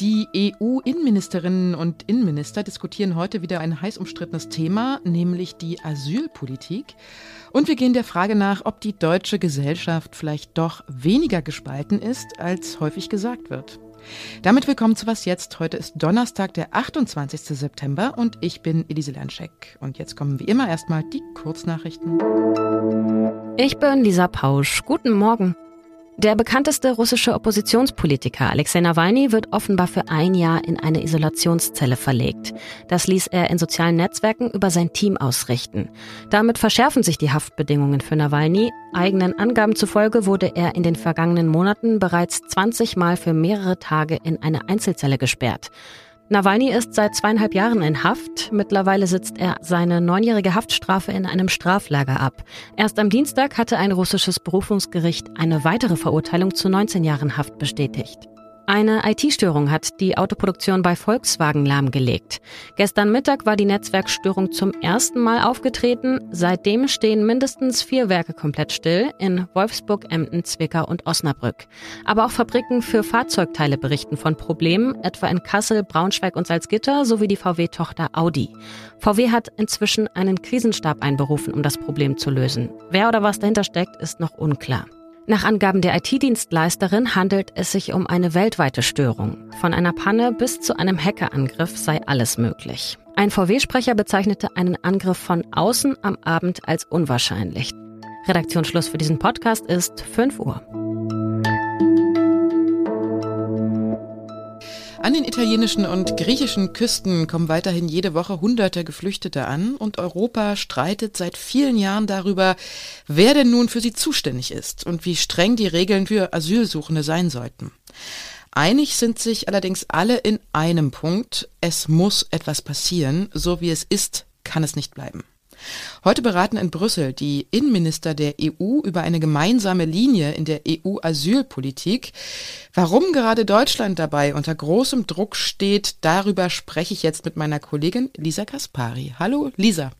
Die EU-Innenministerinnen und Innenminister diskutieren heute wieder ein heiß umstrittenes Thema, nämlich die Asylpolitik. Und wir gehen der Frage nach, ob die deutsche Gesellschaft vielleicht doch weniger gespalten ist, als häufig gesagt wird. Damit willkommen zu Was Jetzt. Heute ist Donnerstag, der 28. September und ich bin Elise Lanschek. Und jetzt kommen wie immer erstmal die Kurznachrichten. Ich bin Lisa Pausch. Guten Morgen. Der bekannteste russische Oppositionspolitiker Alexei Nawalny wird offenbar für ein Jahr in eine Isolationszelle verlegt. Das ließ er in sozialen Netzwerken über sein Team ausrichten. Damit verschärfen sich die Haftbedingungen für Nawalny. Eigenen Angaben zufolge wurde er in den vergangenen Monaten bereits 20 Mal für mehrere Tage in eine Einzelzelle gesperrt. Nawalny ist seit zweieinhalb Jahren in Haft. Mittlerweile sitzt er seine neunjährige Haftstrafe in einem Straflager ab. Erst am Dienstag hatte ein russisches Berufungsgericht eine weitere Verurteilung zu 19 Jahren Haft bestätigt. Eine IT-Störung hat die Autoproduktion bei Volkswagen lahmgelegt. Gestern Mittag war die Netzwerkstörung zum ersten Mal aufgetreten. Seitdem stehen mindestens vier Werke komplett still in Wolfsburg, Emden, Zwickau und Osnabrück. Aber auch Fabriken für Fahrzeugteile berichten von Problemen, etwa in Kassel, Braunschweig und Salzgitter sowie die VW-Tochter Audi. VW hat inzwischen einen Krisenstab einberufen, um das Problem zu lösen. Wer oder was dahinter steckt, ist noch unklar. Nach Angaben der IT-Dienstleisterin handelt es sich um eine weltweite Störung. Von einer Panne bis zu einem Hackerangriff sei alles möglich. Ein VW-Sprecher bezeichnete einen Angriff von außen am Abend als unwahrscheinlich. Redaktionsschluss für diesen Podcast ist 5 Uhr. An den italienischen und griechischen Küsten kommen weiterhin jede Woche hunderte Geflüchtete an und Europa streitet seit vielen Jahren darüber, wer denn nun für sie zuständig ist und wie streng die Regeln für Asylsuchende sein sollten. Einig sind sich allerdings alle in einem Punkt, es muss etwas passieren, so wie es ist, kann es nicht bleiben. Heute beraten in Brüssel die Innenminister der EU über eine gemeinsame Linie in der EU-Asylpolitik. Warum gerade Deutschland dabei unter großem Druck steht, darüber spreche ich jetzt mit meiner Kollegin Lisa Kaspari. Hallo Lisa.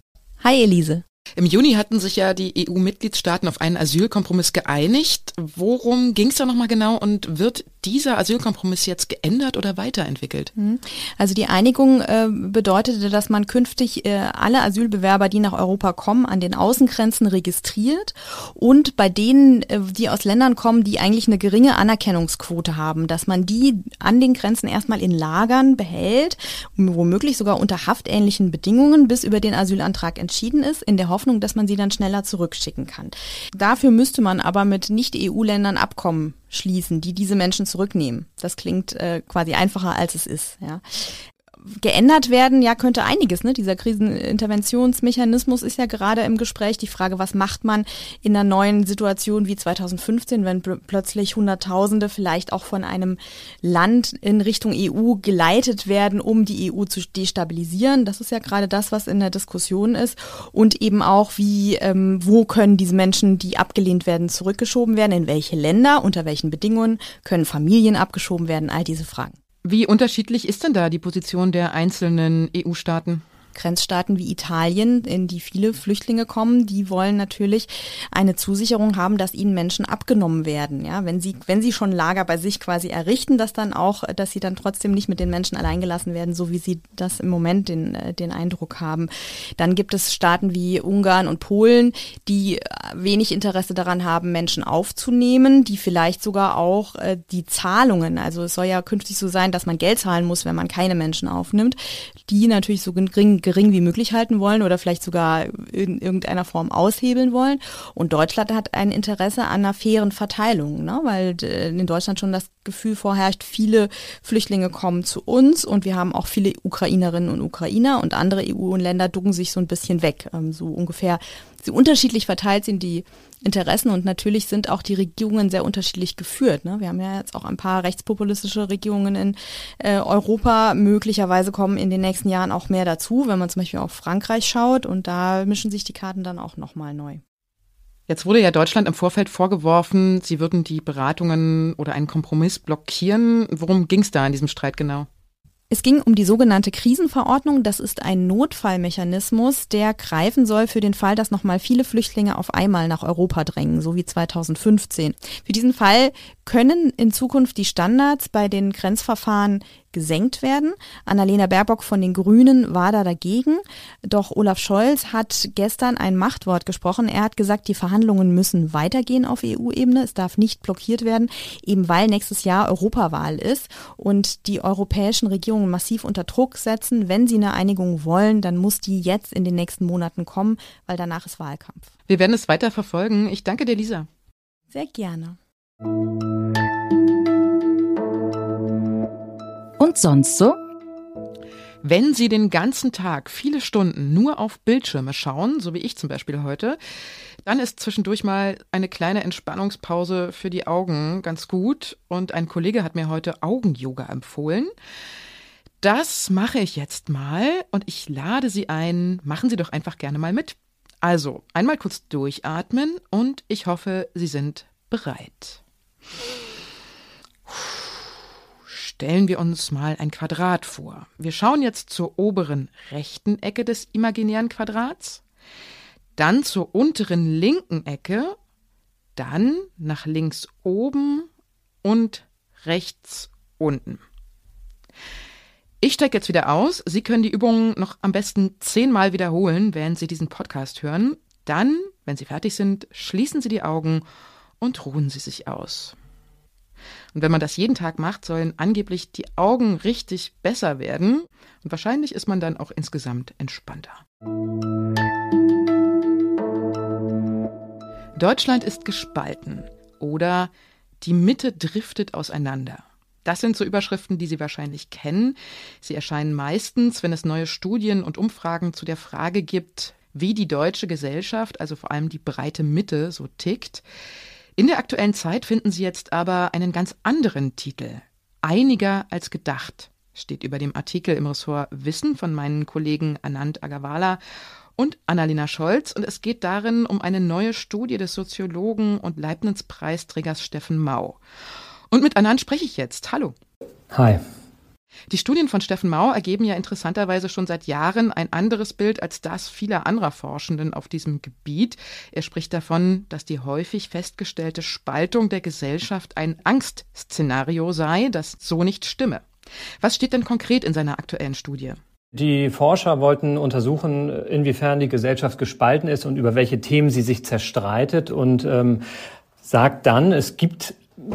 Hi Elise. Im Juni hatten sich ja die EU-Mitgliedstaaten auf einen Asylkompromiss geeinigt. Worum ging es da nochmal genau und wird dieser Asylkompromiss jetzt geändert oder weiterentwickelt? Hm. Also die Einigung äh, bedeutete, dass man künftig äh, alle Asylbewerber, die nach Europa kommen, an den Außengrenzen registriert und bei denen, äh, die aus Ländern kommen, die eigentlich eine geringe Anerkennungsquote haben, dass man die an den Grenzen erstmal in Lagern behält, womöglich sogar unter haftähnlichen Bedingungen, bis über den Asylantrag entschieden ist, in der Hoffnung, dass man sie dann schneller zurückschicken kann. Dafür müsste man aber mit Nicht-EU-Ländern Abkommen schließen, die diese Menschen zurücknehmen. Das klingt äh, quasi einfacher, als es ist. Ja geändert werden, ja, könnte einiges. Ne? Dieser Kriseninterventionsmechanismus ist ja gerade im Gespräch. Die Frage, was macht man in einer neuen Situation wie 2015, wenn plötzlich Hunderttausende vielleicht auch von einem Land in Richtung EU geleitet werden, um die EU zu destabilisieren. Das ist ja gerade das, was in der Diskussion ist. Und eben auch, wie, ähm, wo können diese Menschen, die abgelehnt werden, zurückgeschoben werden, in welche Länder, unter welchen Bedingungen können Familien abgeschoben werden, all diese Fragen. Wie unterschiedlich ist denn da die Position der einzelnen EU-Staaten? Grenzstaaten wie Italien, in die viele Flüchtlinge kommen, die wollen natürlich eine Zusicherung haben, dass ihnen Menschen abgenommen werden. Ja, wenn sie, wenn sie schon Lager bei sich quasi errichten, dass dann auch, dass sie dann trotzdem nicht mit den Menschen alleingelassen werden, so wie sie das im Moment den, äh, den Eindruck haben. Dann gibt es Staaten wie Ungarn und Polen, die wenig Interesse daran haben, Menschen aufzunehmen, die vielleicht sogar auch äh, die Zahlungen, also es soll ja künftig so sein, dass man Geld zahlen muss, wenn man keine Menschen aufnimmt, die natürlich so gering gering wie möglich halten wollen oder vielleicht sogar in irgendeiner Form aushebeln wollen. Und Deutschland hat ein Interesse an einer fairen Verteilung, ne? weil äh, in Deutschland schon das Gefühl vorherrscht, viele Flüchtlinge kommen zu uns und wir haben auch viele Ukrainerinnen und Ukrainer und andere EU-Länder ducken sich so ein bisschen weg. Ähm, so ungefähr, so unterschiedlich verteilt sind die Interessen und natürlich sind auch die Regierungen sehr unterschiedlich geführt. Ne? Wir haben ja jetzt auch ein paar rechtspopulistische Regierungen in äh, Europa. Möglicherweise kommen in den nächsten Jahren auch mehr dazu, wenn man zum Beispiel auf Frankreich schaut und da mischen sich die Karten dann auch nochmal neu. Jetzt wurde ja Deutschland im Vorfeld vorgeworfen, sie würden die Beratungen oder einen Kompromiss blockieren. Worum ging es da in diesem Streit genau? Es ging um die sogenannte Krisenverordnung. Das ist ein Notfallmechanismus, der greifen soll für den Fall, dass nochmal viele Flüchtlinge auf einmal nach Europa drängen, so wie 2015. Für diesen Fall können in Zukunft die Standards bei den Grenzverfahren gesenkt werden. Annalena Baerbock von den Grünen war da dagegen. Doch Olaf Scholz hat gestern ein Machtwort gesprochen. Er hat gesagt, die Verhandlungen müssen weitergehen auf EU-Ebene. Es darf nicht blockiert werden, eben weil nächstes Jahr Europawahl ist und die europäischen Regierungen massiv unter Druck setzen. Wenn sie eine Einigung wollen, dann muss die jetzt in den nächsten Monaten kommen, weil danach ist Wahlkampf. Wir werden es weiter verfolgen. Ich danke dir, Lisa. Sehr gerne. Und sonst so? Wenn Sie den ganzen Tag viele Stunden nur auf Bildschirme schauen, so wie ich zum Beispiel heute, dann ist zwischendurch mal eine kleine Entspannungspause für die Augen ganz gut. Und ein Kollege hat mir heute Augen-Yoga empfohlen. Das mache ich jetzt mal und ich lade Sie ein, machen Sie doch einfach gerne mal mit. Also, einmal kurz durchatmen und ich hoffe, Sie sind bereit. Stellen wir uns mal ein Quadrat vor. Wir schauen jetzt zur oberen rechten Ecke des imaginären Quadrats, dann zur unteren linken Ecke, dann nach links oben und rechts unten. Ich steige jetzt wieder aus. Sie können die Übungen noch am besten zehnmal wiederholen, während Sie diesen Podcast hören. Dann, wenn Sie fertig sind, schließen Sie die Augen und ruhen Sie sich aus. Und wenn man das jeden Tag macht, sollen angeblich die Augen richtig besser werden. Und wahrscheinlich ist man dann auch insgesamt entspannter. Deutschland ist gespalten oder die Mitte driftet auseinander. Das sind so Überschriften, die Sie wahrscheinlich kennen. Sie erscheinen meistens, wenn es neue Studien und Umfragen zu der Frage gibt, wie die deutsche Gesellschaft, also vor allem die breite Mitte, so tickt. In der aktuellen Zeit finden Sie jetzt aber einen ganz anderen Titel. Einiger als gedacht steht über dem Artikel im Ressort Wissen von meinen Kollegen Anand Agarwala und Annalena Scholz. Und es geht darin um eine neue Studie des Soziologen und Leibniz-Preisträgers Steffen Mau. Und mit Anand spreche ich jetzt. Hallo. Hi. Die Studien von Steffen Mau ergeben ja interessanterweise schon seit Jahren ein anderes Bild als das vieler anderer Forschenden auf diesem Gebiet. Er spricht davon, dass die häufig festgestellte Spaltung der Gesellschaft ein Angstszenario sei, das so nicht stimme. Was steht denn konkret in seiner aktuellen Studie? Die Forscher wollten untersuchen, inwiefern die Gesellschaft gespalten ist und über welche Themen sie sich zerstreitet und ähm, sagt dann, es gibt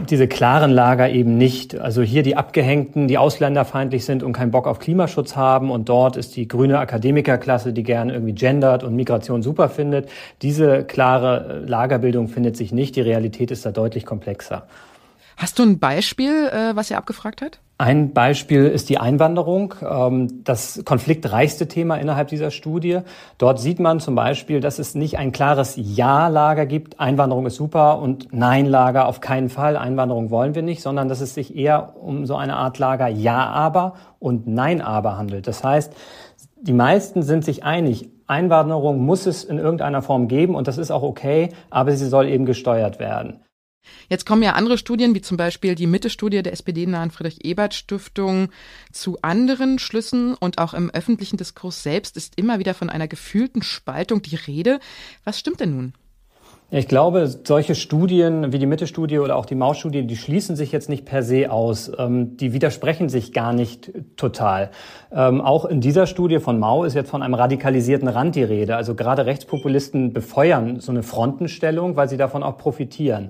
diese klaren Lager eben nicht. Also hier die Abgehängten, die ausländerfeindlich sind und keinen Bock auf Klimaschutz haben und dort ist die grüne Akademikerklasse, die gern irgendwie gendert und Migration super findet. Diese klare Lagerbildung findet sich nicht. Die Realität ist da deutlich komplexer. Hast du ein Beispiel, äh, was er abgefragt hat? Ein Beispiel ist die Einwanderung, ähm, das konfliktreichste Thema innerhalb dieser Studie. Dort sieht man zum Beispiel, dass es nicht ein klares Ja-Lager gibt, Einwanderung ist super und Nein-Lager auf keinen Fall, Einwanderung wollen wir nicht, sondern dass es sich eher um so eine Art Lager Ja-Aber und Nein-Aber handelt. Das heißt, die meisten sind sich einig, Einwanderung muss es in irgendeiner Form geben und das ist auch okay, aber sie soll eben gesteuert werden. Jetzt kommen ja andere Studien, wie zum Beispiel die Mitte-Studie der SPD-nahen Friedrich-Ebert-Stiftung, zu anderen Schlüssen und auch im öffentlichen Diskurs selbst ist immer wieder von einer gefühlten Spaltung die Rede. Was stimmt denn nun? Ich glaube, solche Studien wie die Mitte-Studie oder auch die Maus-Studie, die schließen sich jetzt nicht per se aus. Ähm, die widersprechen sich gar nicht total. Ähm, auch in dieser Studie von Mau ist jetzt von einem radikalisierten Rand die Rede. Also gerade Rechtspopulisten befeuern so eine Frontenstellung, weil sie davon auch profitieren.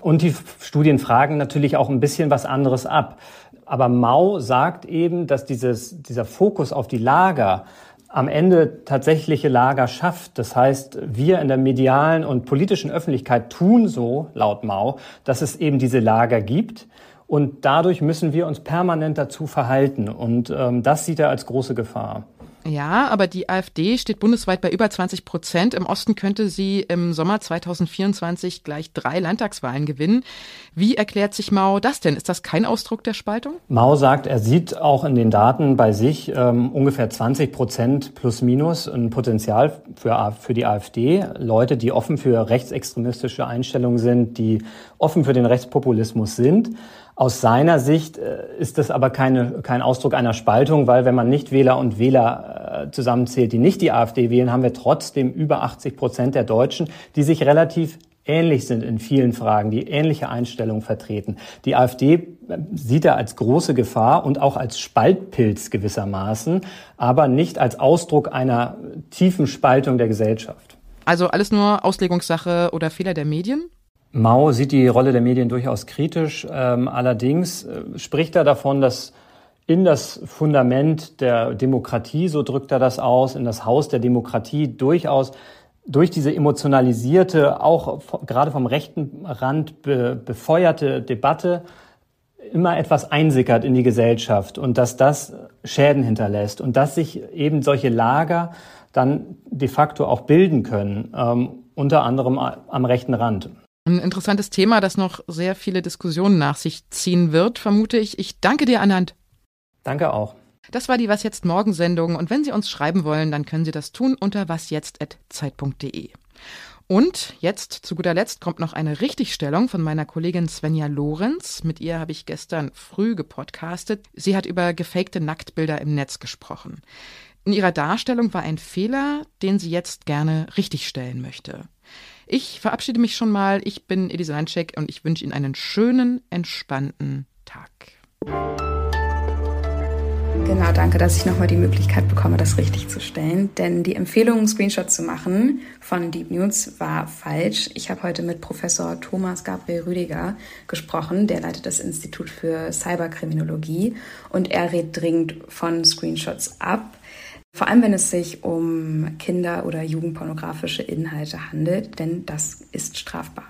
Und die Studien fragen natürlich auch ein bisschen was anderes ab. Aber Mau sagt eben, dass dieses, dieser Fokus auf die Lager am Ende tatsächliche Lager schafft. Das heißt, wir in der medialen und politischen Öffentlichkeit tun so, laut Mao, dass es eben diese Lager gibt. Und dadurch müssen wir uns permanent dazu verhalten. Und ähm, das sieht er als große Gefahr. Ja, aber die AfD steht bundesweit bei über 20 Prozent. Im Osten könnte sie im Sommer 2024 gleich drei Landtagswahlen gewinnen. Wie erklärt sich Mao das denn? Ist das kein Ausdruck der Spaltung? Mao sagt, er sieht auch in den Daten bei sich ähm, ungefähr 20 Prozent plus minus ein Potenzial für, für die AfD. Leute, die offen für rechtsextremistische Einstellungen sind, die offen für den Rechtspopulismus sind. Aus seiner Sicht äh, ist das aber keine, kein Ausdruck einer Spaltung, weil wenn man nicht Wähler und Wähler äh, zusammenzählt, die nicht die AfD wählen, haben wir trotzdem über 80 Prozent der Deutschen, die sich relativ ähnlich sind in vielen Fragen, die ähnliche Einstellungen vertreten. Die AfD äh, sieht er als große Gefahr und auch als Spaltpilz gewissermaßen, aber nicht als Ausdruck einer tiefen Spaltung der Gesellschaft. Also alles nur Auslegungssache oder Fehler der Medien? Mao sieht die Rolle der Medien durchaus kritisch. Ähm, allerdings äh, spricht er davon, dass in das Fundament der Demokratie, so drückt er das aus, in das Haus der Demokratie durchaus durch diese emotionalisierte, auch gerade vom rechten Rand be, befeuerte Debatte immer etwas einsickert in die Gesellschaft und dass das Schäden hinterlässt und dass sich eben solche Lager dann de facto auch bilden können, ähm, unter anderem am rechten Rand. Ein interessantes Thema, das noch sehr viele Diskussionen nach sich ziehen wird, vermute ich. Ich danke dir, Anand. Danke auch. Das war die Was jetzt morgen Sendung und wenn Sie uns schreiben wollen, dann können Sie das tun unter wasjetzt@zeit.de. Und jetzt zu guter Letzt kommt noch eine Richtigstellung von meiner Kollegin Svenja Lorenz. Mit ihr habe ich gestern früh gepodcastet. Sie hat über gefakte Nacktbilder im Netz gesprochen. In ihrer Darstellung war ein Fehler, den sie jetzt gerne richtigstellen möchte. Ich verabschiede mich schon mal. Ich bin Elisa Landcheck und ich wünsche Ihnen einen schönen, entspannten Tag. Genau, danke, dass ich nochmal die Möglichkeit bekomme, das richtig zu stellen. Denn die Empfehlung, einen Screenshot zu machen von Deep News war falsch. Ich habe heute mit Professor Thomas Gabriel Rüdiger gesprochen. Der leitet das Institut für Cyberkriminologie und er rät dringend von Screenshots ab. Vor allem, wenn es sich um Kinder- oder Jugendpornografische Inhalte handelt, denn das ist strafbar.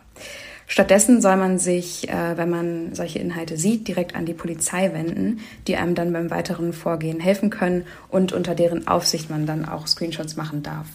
Stattdessen soll man sich, äh, wenn man solche Inhalte sieht, direkt an die Polizei wenden, die einem dann beim weiteren Vorgehen helfen können und unter deren Aufsicht man dann auch Screenshots machen darf.